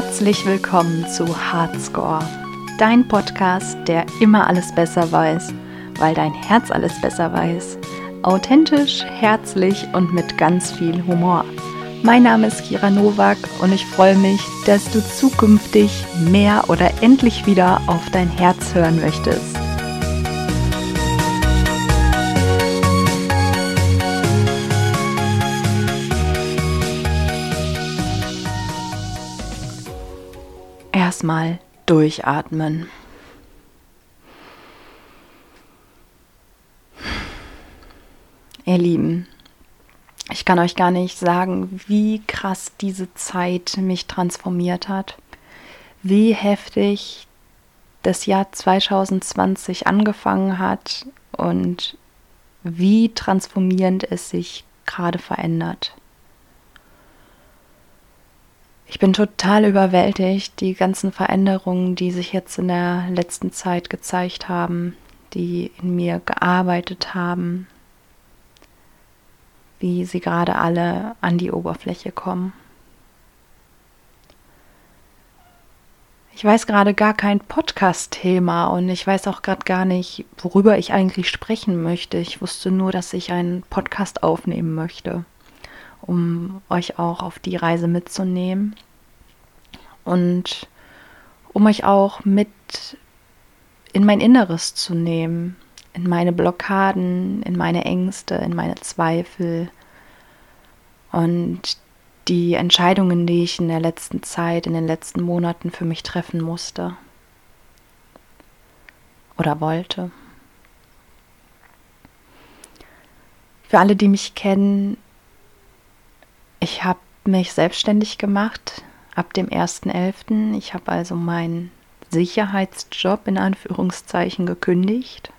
Herzlich willkommen zu Hardscore, dein Podcast, der immer alles besser weiß, weil dein Herz alles besser weiß. Authentisch, herzlich und mit ganz viel Humor. Mein Name ist Kira Nowak und ich freue mich, dass du zukünftig mehr oder endlich wieder auf dein Herz hören möchtest. Durchatmen. Ihr Lieben, ich kann euch gar nicht sagen, wie krass diese Zeit mich transformiert hat, wie heftig das Jahr 2020 angefangen hat und wie transformierend es sich gerade verändert. Ich bin total überwältigt, die ganzen Veränderungen, die sich jetzt in der letzten Zeit gezeigt haben, die in mir gearbeitet haben, wie sie gerade alle an die Oberfläche kommen. Ich weiß gerade gar kein Podcast-Thema und ich weiß auch gerade gar nicht, worüber ich eigentlich sprechen möchte. Ich wusste nur, dass ich einen Podcast aufnehmen möchte um euch auch auf die Reise mitzunehmen und um euch auch mit in mein Inneres zu nehmen, in meine Blockaden, in meine Ängste, in meine Zweifel und die Entscheidungen, die ich in der letzten Zeit, in den letzten Monaten für mich treffen musste oder wollte. Für alle, die mich kennen, ich habe mich selbstständig gemacht ab dem 1.11. Ich habe also meinen Sicherheitsjob in Anführungszeichen gekündigt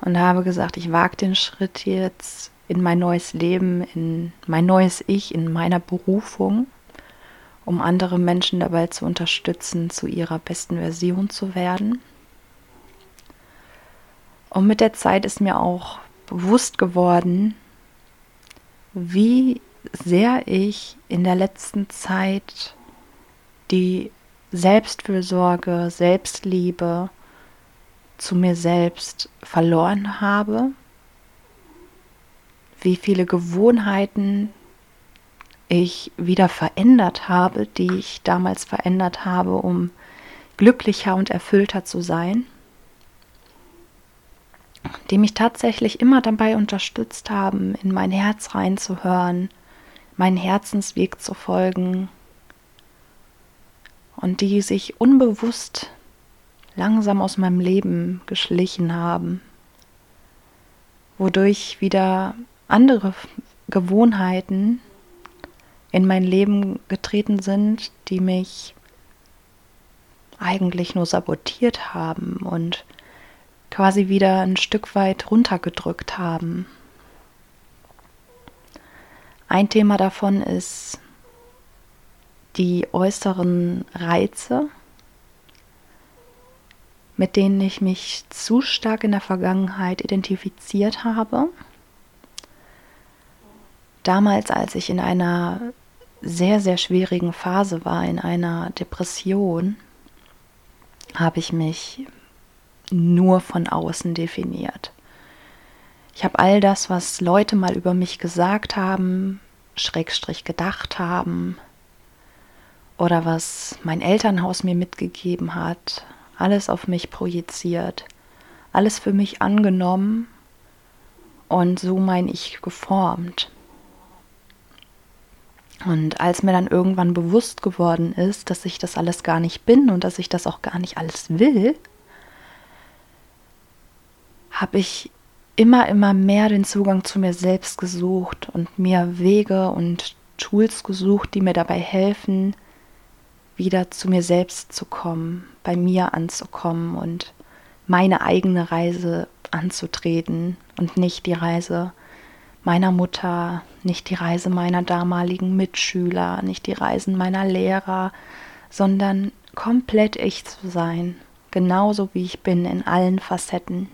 und habe gesagt, ich wage den Schritt jetzt in mein neues Leben, in mein neues Ich, in meiner Berufung, um andere Menschen dabei zu unterstützen, zu ihrer besten Version zu werden. Und mit der Zeit ist mir auch bewusst geworden, wie sehr ich in der letzten Zeit die Selbstfürsorge, Selbstliebe zu mir selbst verloren habe, wie viele Gewohnheiten ich wieder verändert habe, die ich damals verändert habe, um glücklicher und erfüllter zu sein, die mich tatsächlich immer dabei unterstützt haben, in mein Herz reinzuhören, meinen Herzensweg zu folgen und die sich unbewusst langsam aus meinem Leben geschlichen haben, wodurch wieder andere Gewohnheiten in mein Leben getreten sind, die mich eigentlich nur sabotiert haben und quasi wieder ein Stück weit runtergedrückt haben. Ein Thema davon ist die äußeren Reize, mit denen ich mich zu stark in der Vergangenheit identifiziert habe. Damals, als ich in einer sehr, sehr schwierigen Phase war, in einer Depression, habe ich mich nur von außen definiert. Ich habe all das, was Leute mal über mich gesagt haben, Schrägstrich gedacht haben oder was mein Elternhaus mir mitgegeben hat, alles auf mich projiziert, alles für mich angenommen und so mein Ich geformt. Und als mir dann irgendwann bewusst geworden ist, dass ich das alles gar nicht bin und dass ich das auch gar nicht alles will, habe ich immer, immer mehr den Zugang zu mir selbst gesucht und mir Wege und Tools gesucht, die mir dabei helfen, wieder zu mir selbst zu kommen, bei mir anzukommen und meine eigene Reise anzutreten und nicht die Reise meiner Mutter, nicht die Reise meiner damaligen Mitschüler, nicht die Reisen meiner Lehrer, sondern komplett ich zu sein, genauso wie ich bin in allen Facetten.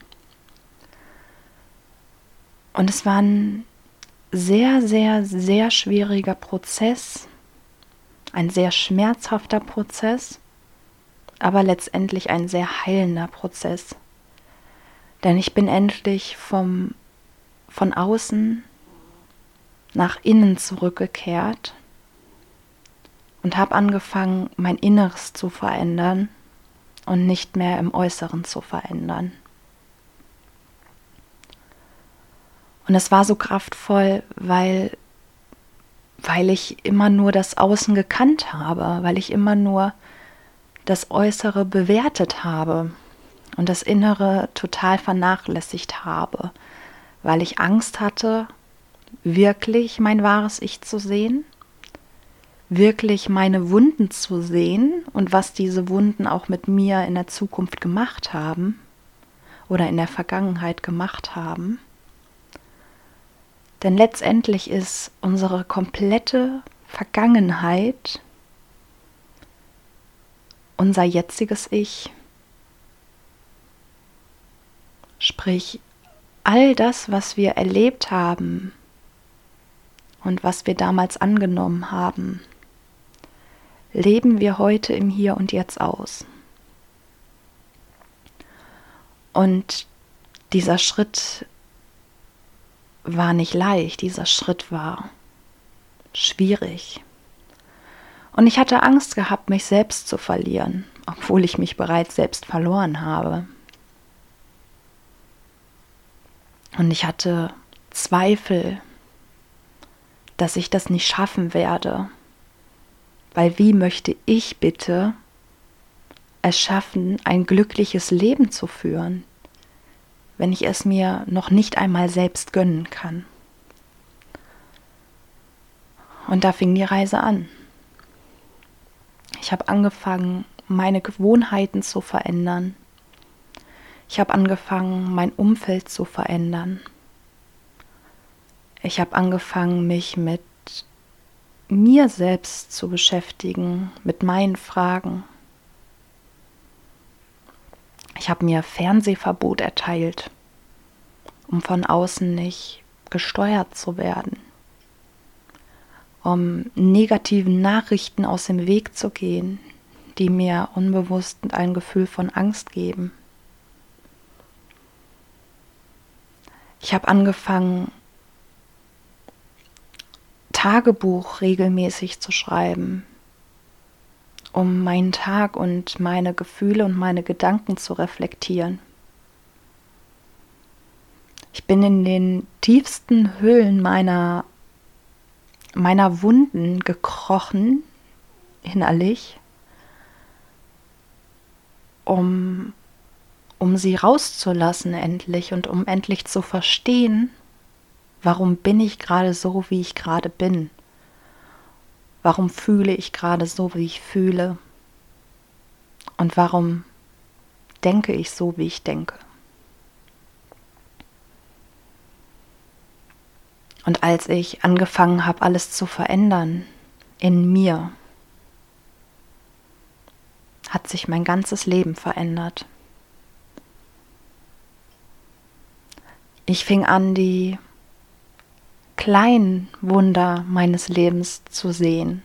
Und es war ein sehr, sehr, sehr schwieriger Prozess, ein sehr schmerzhafter Prozess, aber letztendlich ein sehr heilender Prozess. Denn ich bin endlich vom, von außen nach innen zurückgekehrt und habe angefangen, mein Inneres zu verändern und nicht mehr im Äußeren zu verändern. Und es war so kraftvoll, weil, weil ich immer nur das Außen gekannt habe, weil ich immer nur das Äußere bewertet habe und das Innere total vernachlässigt habe, weil ich Angst hatte, wirklich mein wahres Ich zu sehen, wirklich meine Wunden zu sehen und was diese Wunden auch mit mir in der Zukunft gemacht haben oder in der Vergangenheit gemacht haben. Denn letztendlich ist unsere komplette Vergangenheit unser jetziges Ich. Sprich, all das, was wir erlebt haben und was wir damals angenommen haben, leben wir heute im Hier und Jetzt aus. Und dieser Schritt war nicht leicht, dieser Schritt war schwierig. Und ich hatte Angst gehabt, mich selbst zu verlieren, obwohl ich mich bereits selbst verloren habe. Und ich hatte Zweifel, dass ich das nicht schaffen werde. Weil wie möchte ich bitte es schaffen, ein glückliches Leben zu führen? Wenn ich es mir noch nicht einmal selbst gönnen kann. Und da fing die Reise an. Ich habe angefangen, meine Gewohnheiten zu verändern. Ich habe angefangen, mein Umfeld zu verändern. Ich habe angefangen, mich mit mir selbst zu beschäftigen, mit meinen Fragen, ich habe mir Fernsehverbot erteilt, um von außen nicht gesteuert zu werden, um negativen Nachrichten aus dem Weg zu gehen, die mir unbewusst ein Gefühl von Angst geben. Ich habe angefangen, Tagebuch regelmäßig zu schreiben, um meinen Tag und meine Gefühle und meine Gedanken zu reflektieren. Ich bin in den tiefsten Höhlen meiner, meiner Wunden gekrochen, innerlich, um, um sie rauszulassen endlich und um endlich zu verstehen, warum bin ich gerade so, wie ich gerade bin. Warum fühle ich gerade so, wie ich fühle? Und warum denke ich so, wie ich denke? Und als ich angefangen habe, alles zu verändern in mir, hat sich mein ganzes Leben verändert. Ich fing an, die kleinen Wunder meines Lebens zu sehen.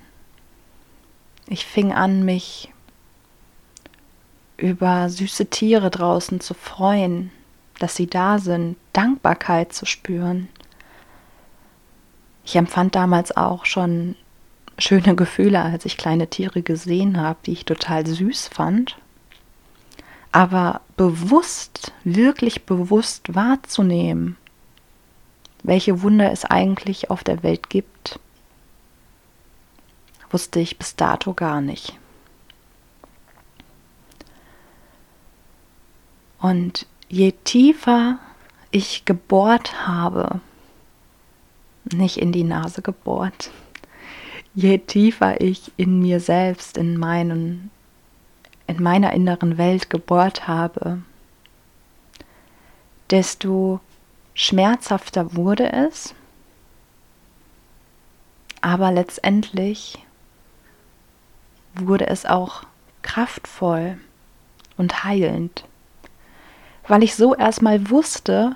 Ich fing an, mich über süße Tiere draußen zu freuen, dass sie da sind, Dankbarkeit zu spüren. Ich empfand damals auch schon schöne Gefühle, als ich kleine Tiere gesehen habe, die ich total süß fand. Aber bewusst, wirklich bewusst wahrzunehmen, welche Wunder es eigentlich auf der Welt gibt, wusste ich bis dato gar nicht. Und je tiefer ich gebohrt habe, nicht in die Nase gebohrt, je tiefer ich in mir selbst, in meinen, in meiner inneren Welt gebohrt habe, desto schmerzhafter wurde es, aber letztendlich wurde es auch kraftvoll und heilend, weil ich so erstmal wusste,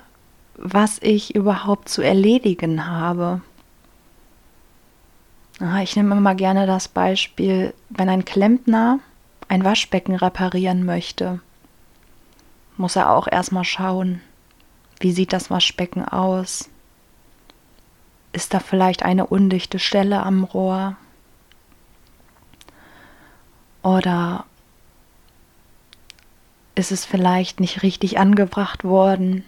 was ich überhaupt zu erledigen habe. Ich nehme immer gerne das Beispiel, wenn ein Klempner ein Waschbecken reparieren möchte, muss er auch erstmal schauen, wie sieht das Waschbecken aus? Ist da vielleicht eine undichte Stelle am Rohr? Oder ist es vielleicht nicht richtig angebracht worden?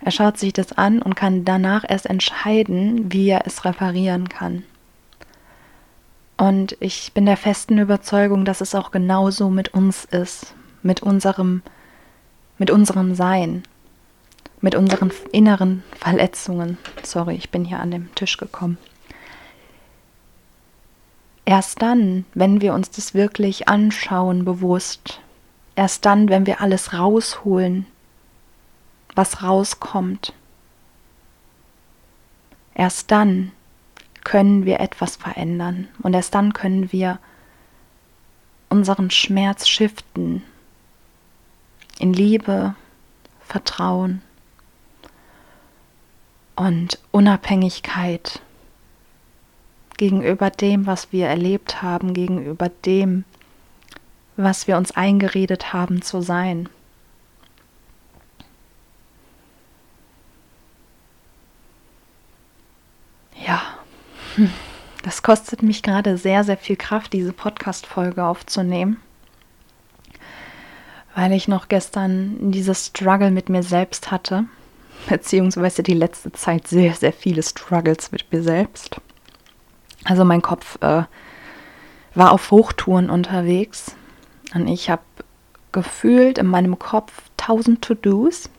Er schaut sich das an und kann danach erst entscheiden, wie er es reparieren kann. Und ich bin der festen Überzeugung, dass es auch genauso mit uns ist, mit unserem, mit unserem Sein, mit unseren inneren Verletzungen. Sorry, ich bin hier an den Tisch gekommen. Erst dann, wenn wir uns das wirklich anschauen, bewusst, erst dann, wenn wir alles rausholen, was rauskommt. Erst dann können wir etwas verändern. Und erst dann können wir unseren Schmerz shiften. In Liebe, Vertrauen und Unabhängigkeit gegenüber dem, was wir erlebt haben, gegenüber dem, was wir uns eingeredet haben zu sein. Das kostet mich gerade sehr, sehr viel Kraft, diese Podcast-Folge aufzunehmen, weil ich noch gestern dieses Struggle mit mir selbst hatte, beziehungsweise die letzte Zeit sehr, sehr viele Struggles mit mir selbst. Also mein Kopf äh, war auf Hochtouren unterwegs und ich habe gefühlt in meinem Kopf tausend To-Dos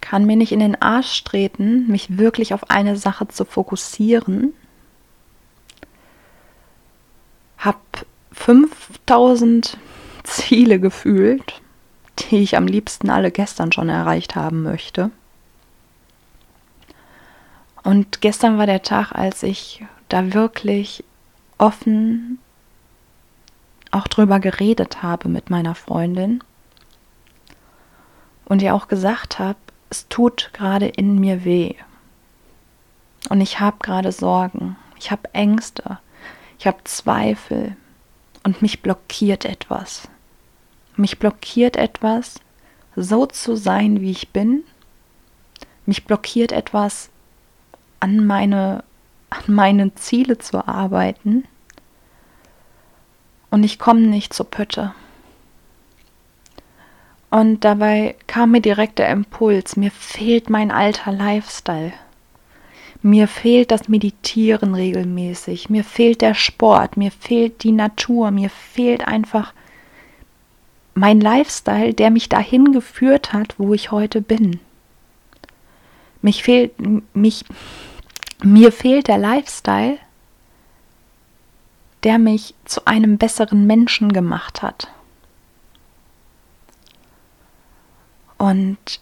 kann mir nicht in den Arsch treten, mich wirklich auf eine Sache zu fokussieren. Hab 5000 Ziele gefühlt, die ich am liebsten alle gestern schon erreicht haben möchte. Und gestern war der Tag, als ich da wirklich offen auch drüber geredet habe mit meiner Freundin und ihr auch gesagt habe, es tut gerade in mir weh. Und ich habe gerade Sorgen, ich habe Ängste, ich habe Zweifel und mich blockiert etwas. Mich blockiert etwas, so zu sein, wie ich bin. Mich blockiert etwas, an meine, an meine Ziele zu arbeiten. Und ich komme nicht zur Pötte. Und dabei kam mir direkt der Impuls, mir fehlt mein alter Lifestyle. Mir fehlt das Meditieren regelmäßig, mir fehlt der Sport, mir fehlt die Natur, mir fehlt einfach mein Lifestyle, der mich dahin geführt hat, wo ich heute bin. Mich fehlt mich mir fehlt der Lifestyle, der mich zu einem besseren Menschen gemacht hat. Und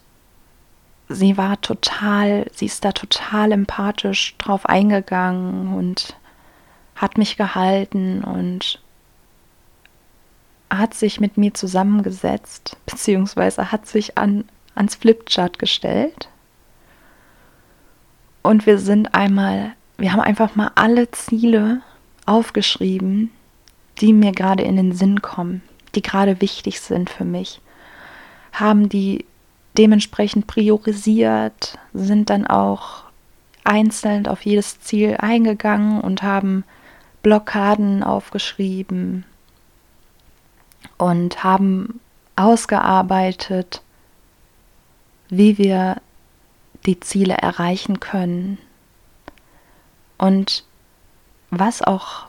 sie war total, sie ist da total empathisch drauf eingegangen und hat mich gehalten und hat sich mit mir zusammengesetzt, beziehungsweise hat sich an, ans Flipchart gestellt. Und wir sind einmal, wir haben einfach mal alle Ziele aufgeschrieben, die mir gerade in den Sinn kommen, die gerade wichtig sind für mich. Haben die dementsprechend priorisiert, sind dann auch einzeln auf jedes Ziel eingegangen und haben Blockaden aufgeschrieben und haben ausgearbeitet, wie wir die Ziele erreichen können und was auch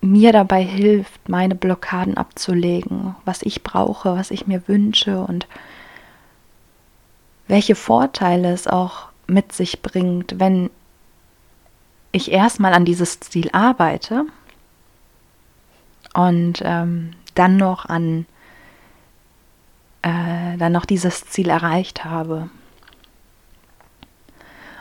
mir dabei hilft, meine Blockaden abzulegen, was ich brauche, was ich mir wünsche und welche Vorteile es auch mit sich bringt, wenn ich erstmal an dieses Ziel arbeite und ähm, dann noch an äh, dann noch dieses Ziel erreicht habe.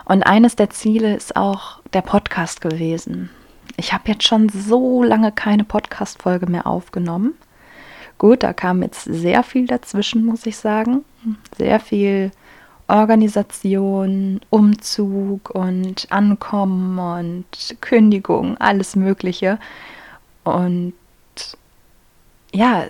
Und eines der Ziele ist auch der Podcast gewesen. Ich habe jetzt schon so lange keine Podcast-Folge mehr aufgenommen. Gut, da kam jetzt sehr viel dazwischen, muss ich sagen. Sehr viel Organisation, Umzug und Ankommen und Kündigung, alles Mögliche. Und ja,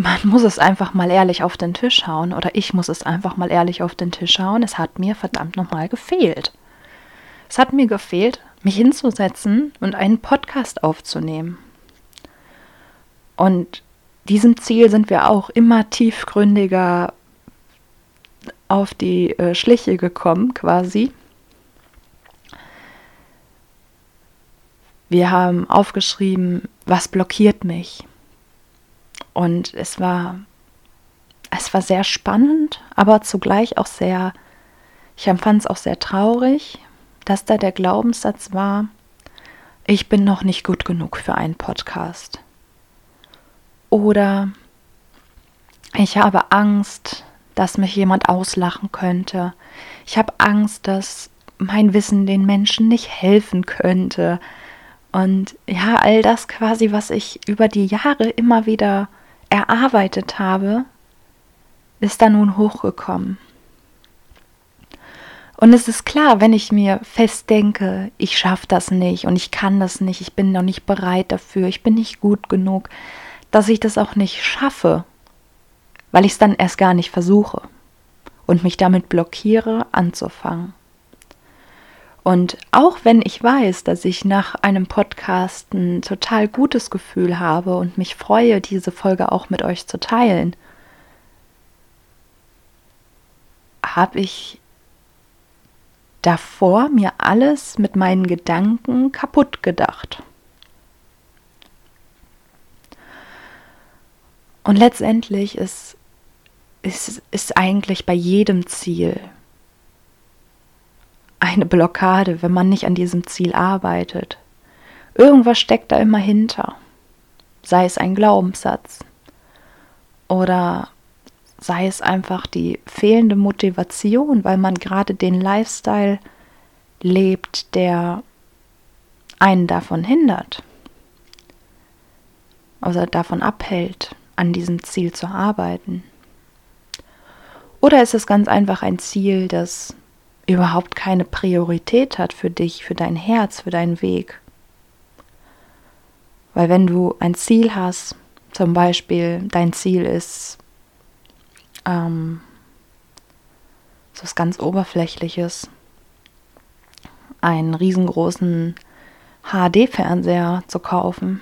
man muss es einfach mal ehrlich auf den Tisch hauen oder ich muss es einfach mal ehrlich auf den Tisch hauen. Es hat mir verdammt nochmal gefehlt. Es hat mir gefehlt, mich hinzusetzen und einen Podcast aufzunehmen. Und diesem Ziel sind wir auch immer tiefgründiger auf die äh, Schliche gekommen, quasi. Wir haben aufgeschrieben, was blockiert mich. Und es war, es war sehr spannend, aber zugleich auch sehr, ich empfand es auch sehr traurig, dass da der Glaubenssatz war, ich bin noch nicht gut genug für einen Podcast. Oder ich habe Angst, dass mich jemand auslachen könnte. Ich habe Angst, dass mein Wissen den Menschen nicht helfen könnte. Und ja, all das quasi, was ich über die Jahre immer wieder erarbeitet habe, ist da nun hochgekommen. Und es ist klar, wenn ich mir fest denke, ich schaffe das nicht und ich kann das nicht, ich bin noch nicht bereit dafür, ich bin nicht gut genug, dass ich das auch nicht schaffe, weil ich es dann erst gar nicht versuche und mich damit blockiere, anzufangen. Und auch wenn ich weiß, dass ich nach einem Podcast ein total gutes Gefühl habe und mich freue, diese Folge auch mit euch zu teilen, habe ich davor mir alles mit meinen Gedanken kaputt gedacht. Und letztendlich ist, ist, ist eigentlich bei jedem Ziel eine Blockade, wenn man nicht an diesem Ziel arbeitet. Irgendwas steckt da immer hinter. Sei es ein Glaubenssatz oder sei es einfach die fehlende Motivation, weil man gerade den Lifestyle lebt, der einen davon hindert, also davon abhält, an diesem Ziel zu arbeiten. Oder ist es ganz einfach ein Ziel, das überhaupt keine Priorität hat für dich, für dein Herz, für deinen Weg. Weil wenn du ein Ziel hast, zum Beispiel dein Ziel ist ähm, so was ganz Oberflächliches, einen riesengroßen HD-Fernseher zu kaufen.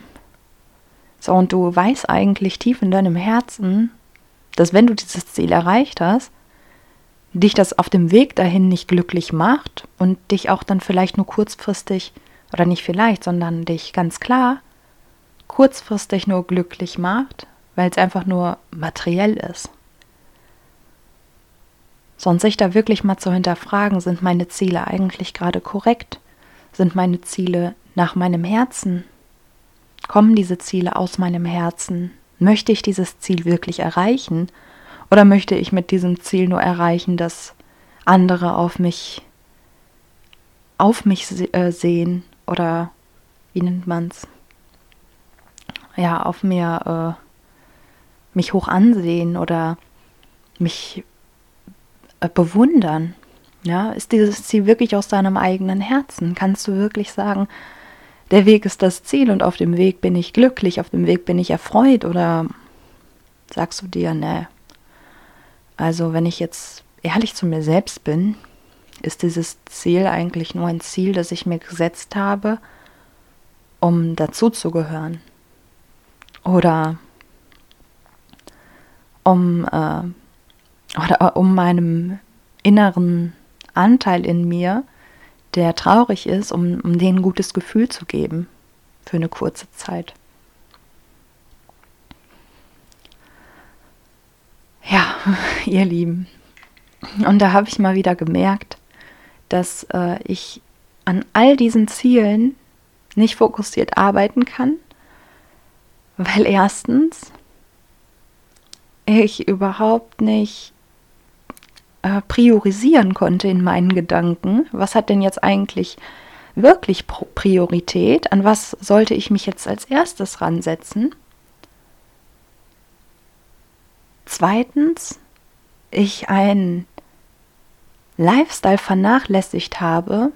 So, und du weißt eigentlich tief in deinem Herzen, dass wenn du dieses Ziel erreicht hast, dich das auf dem Weg dahin nicht glücklich macht und dich auch dann vielleicht nur kurzfristig, oder nicht vielleicht, sondern dich ganz klar kurzfristig nur glücklich macht, weil es einfach nur materiell ist. Sonst sich da wirklich mal zu hinterfragen, sind meine Ziele eigentlich gerade korrekt? Sind meine Ziele nach meinem Herzen? Kommen diese Ziele aus meinem Herzen? Möchte ich dieses Ziel wirklich erreichen? Oder möchte ich mit diesem Ziel nur erreichen, dass andere auf mich auf mich äh, sehen oder wie nennt man's? Ja, auf mir äh, mich hoch ansehen oder mich äh, bewundern. Ja, ist dieses Ziel wirklich aus deinem eigenen Herzen? Kannst du wirklich sagen, der Weg ist das Ziel und auf dem Weg bin ich glücklich, auf dem Weg bin ich erfreut oder sagst du dir, ne, also wenn ich jetzt ehrlich zu mir selbst bin, ist dieses Ziel eigentlich nur ein Ziel, das ich mir gesetzt habe, um dazuzugehören. Oder um, äh, oder um meinem inneren Anteil in mir, der traurig ist, um, um den ein gutes Gefühl zu geben für eine kurze Zeit. Ja, ihr Lieben. Und da habe ich mal wieder gemerkt, dass äh, ich an all diesen Zielen nicht fokussiert arbeiten kann, weil erstens ich überhaupt nicht äh, priorisieren konnte in meinen Gedanken. Was hat denn jetzt eigentlich wirklich Priorität? An was sollte ich mich jetzt als erstes ransetzen? Zweitens, ich ein Lifestyle vernachlässigt habe,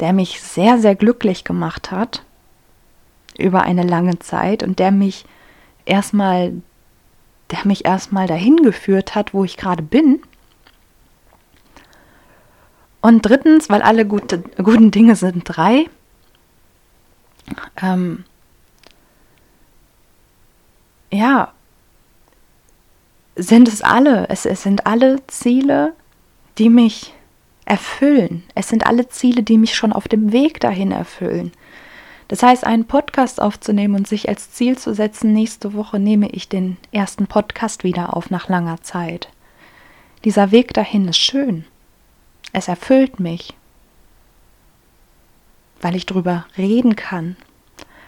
der mich sehr, sehr glücklich gemacht hat über eine lange Zeit und der mich erstmal, der mich erstmal dahin geführt hat, wo ich gerade bin. Und drittens, weil alle gute, guten Dinge sind drei, ähm, ja, sind es alle, es, es sind alle Ziele, die mich erfüllen. Es sind alle Ziele, die mich schon auf dem Weg dahin erfüllen. Das heißt, einen Podcast aufzunehmen und sich als Ziel zu setzen, nächste Woche nehme ich den ersten Podcast wieder auf nach langer Zeit. Dieser Weg dahin ist schön. Es erfüllt mich, weil ich darüber reden kann,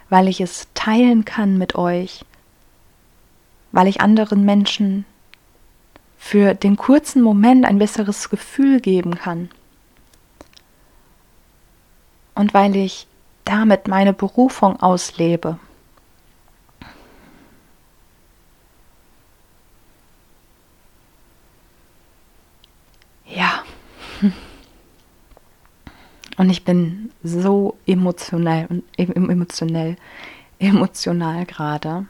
weil ich es teilen kann mit euch, weil ich anderen Menschen für den kurzen Moment ein besseres Gefühl geben kann. Und weil ich damit meine Berufung auslebe. Ja. Und ich bin so emotional und emotionell, emotional gerade.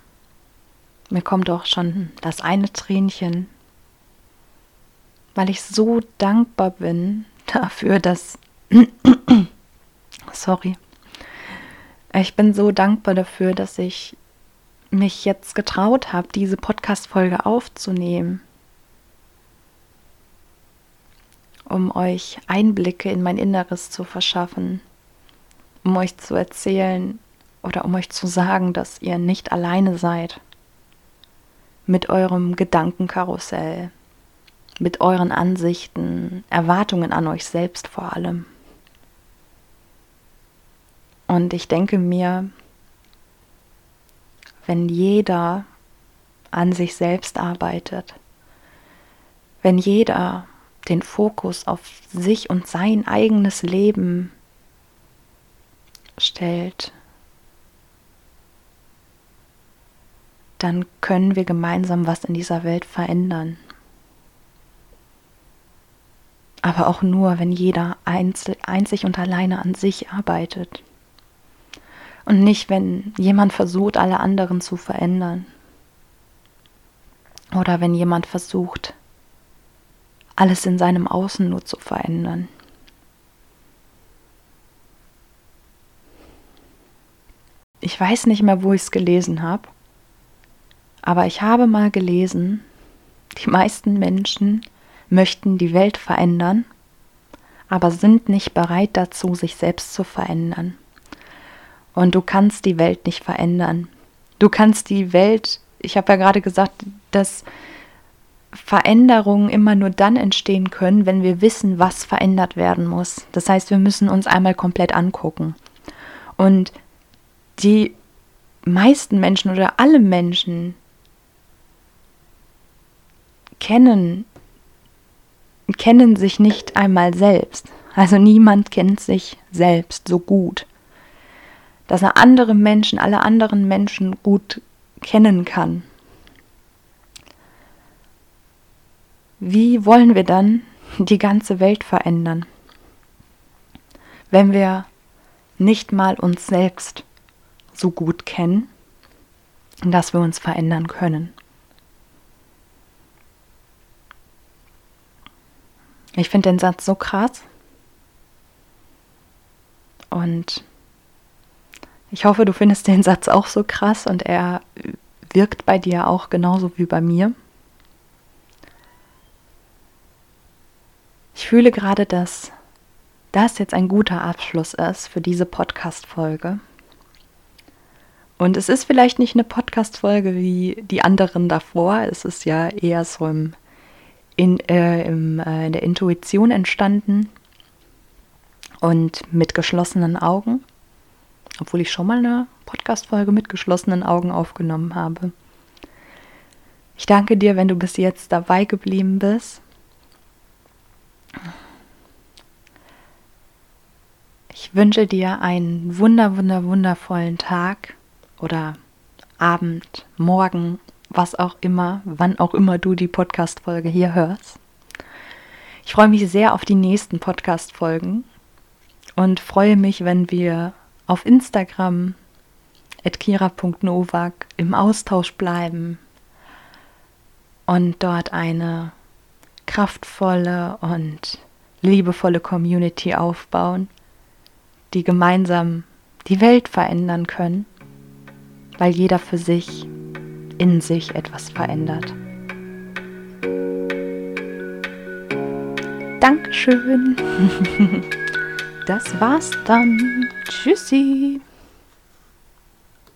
Mir kommt auch schon das eine Tränchen weil ich so dankbar bin dafür, dass... Sorry. Ich bin so dankbar dafür, dass ich mich jetzt getraut habe, diese Podcast-Folge aufzunehmen, um euch Einblicke in mein Inneres zu verschaffen, um euch zu erzählen oder um euch zu sagen, dass ihr nicht alleine seid mit eurem Gedankenkarussell, mit euren Ansichten, Erwartungen an euch selbst vor allem. Und ich denke mir, wenn jeder an sich selbst arbeitet, wenn jeder den Fokus auf sich und sein eigenes Leben stellt, dann können wir gemeinsam was in dieser Welt verändern aber auch nur, wenn jeder einzig und alleine an sich arbeitet. Und nicht, wenn jemand versucht, alle anderen zu verändern. Oder wenn jemand versucht, alles in seinem Außen nur zu verändern. Ich weiß nicht mehr, wo ich es gelesen habe, aber ich habe mal gelesen, die meisten Menschen möchten die Welt verändern, aber sind nicht bereit dazu, sich selbst zu verändern. Und du kannst die Welt nicht verändern. Du kannst die Welt, ich habe ja gerade gesagt, dass Veränderungen immer nur dann entstehen können, wenn wir wissen, was verändert werden muss. Das heißt, wir müssen uns einmal komplett angucken. Und die meisten Menschen oder alle Menschen kennen kennen sich nicht einmal selbst. Also niemand kennt sich selbst so gut. Dass er andere Menschen, alle anderen Menschen gut kennen kann. Wie wollen wir dann die ganze Welt verändern, wenn wir nicht mal uns selbst so gut kennen, dass wir uns verändern können? Ich finde den Satz so krass. Und ich hoffe, du findest den Satz auch so krass und er wirkt bei dir auch genauso wie bei mir. Ich fühle gerade, dass das jetzt ein guter Abschluss ist für diese Podcast-Folge. Und es ist vielleicht nicht eine Podcast-Folge wie die anderen davor. Es ist ja eher so im in, äh, im, äh, in der Intuition entstanden und mit geschlossenen Augen, obwohl ich schon mal eine Podcast-Folge mit geschlossenen Augen aufgenommen habe. Ich danke dir, wenn du bis jetzt dabei geblieben bist. Ich wünsche dir einen wunder, wunder, wundervollen Tag oder Abend, Morgen was auch immer, wann auch immer du die Podcast-Folge hier hörst. Ich freue mich sehr auf die nächsten Podcast-Folgen und freue mich, wenn wir auf Instagram kira.novak im Austausch bleiben und dort eine kraftvolle und liebevolle Community aufbauen, die gemeinsam die Welt verändern können, weil jeder für sich in sich etwas verändert. Dankeschön. Das war's dann. Tschüssi.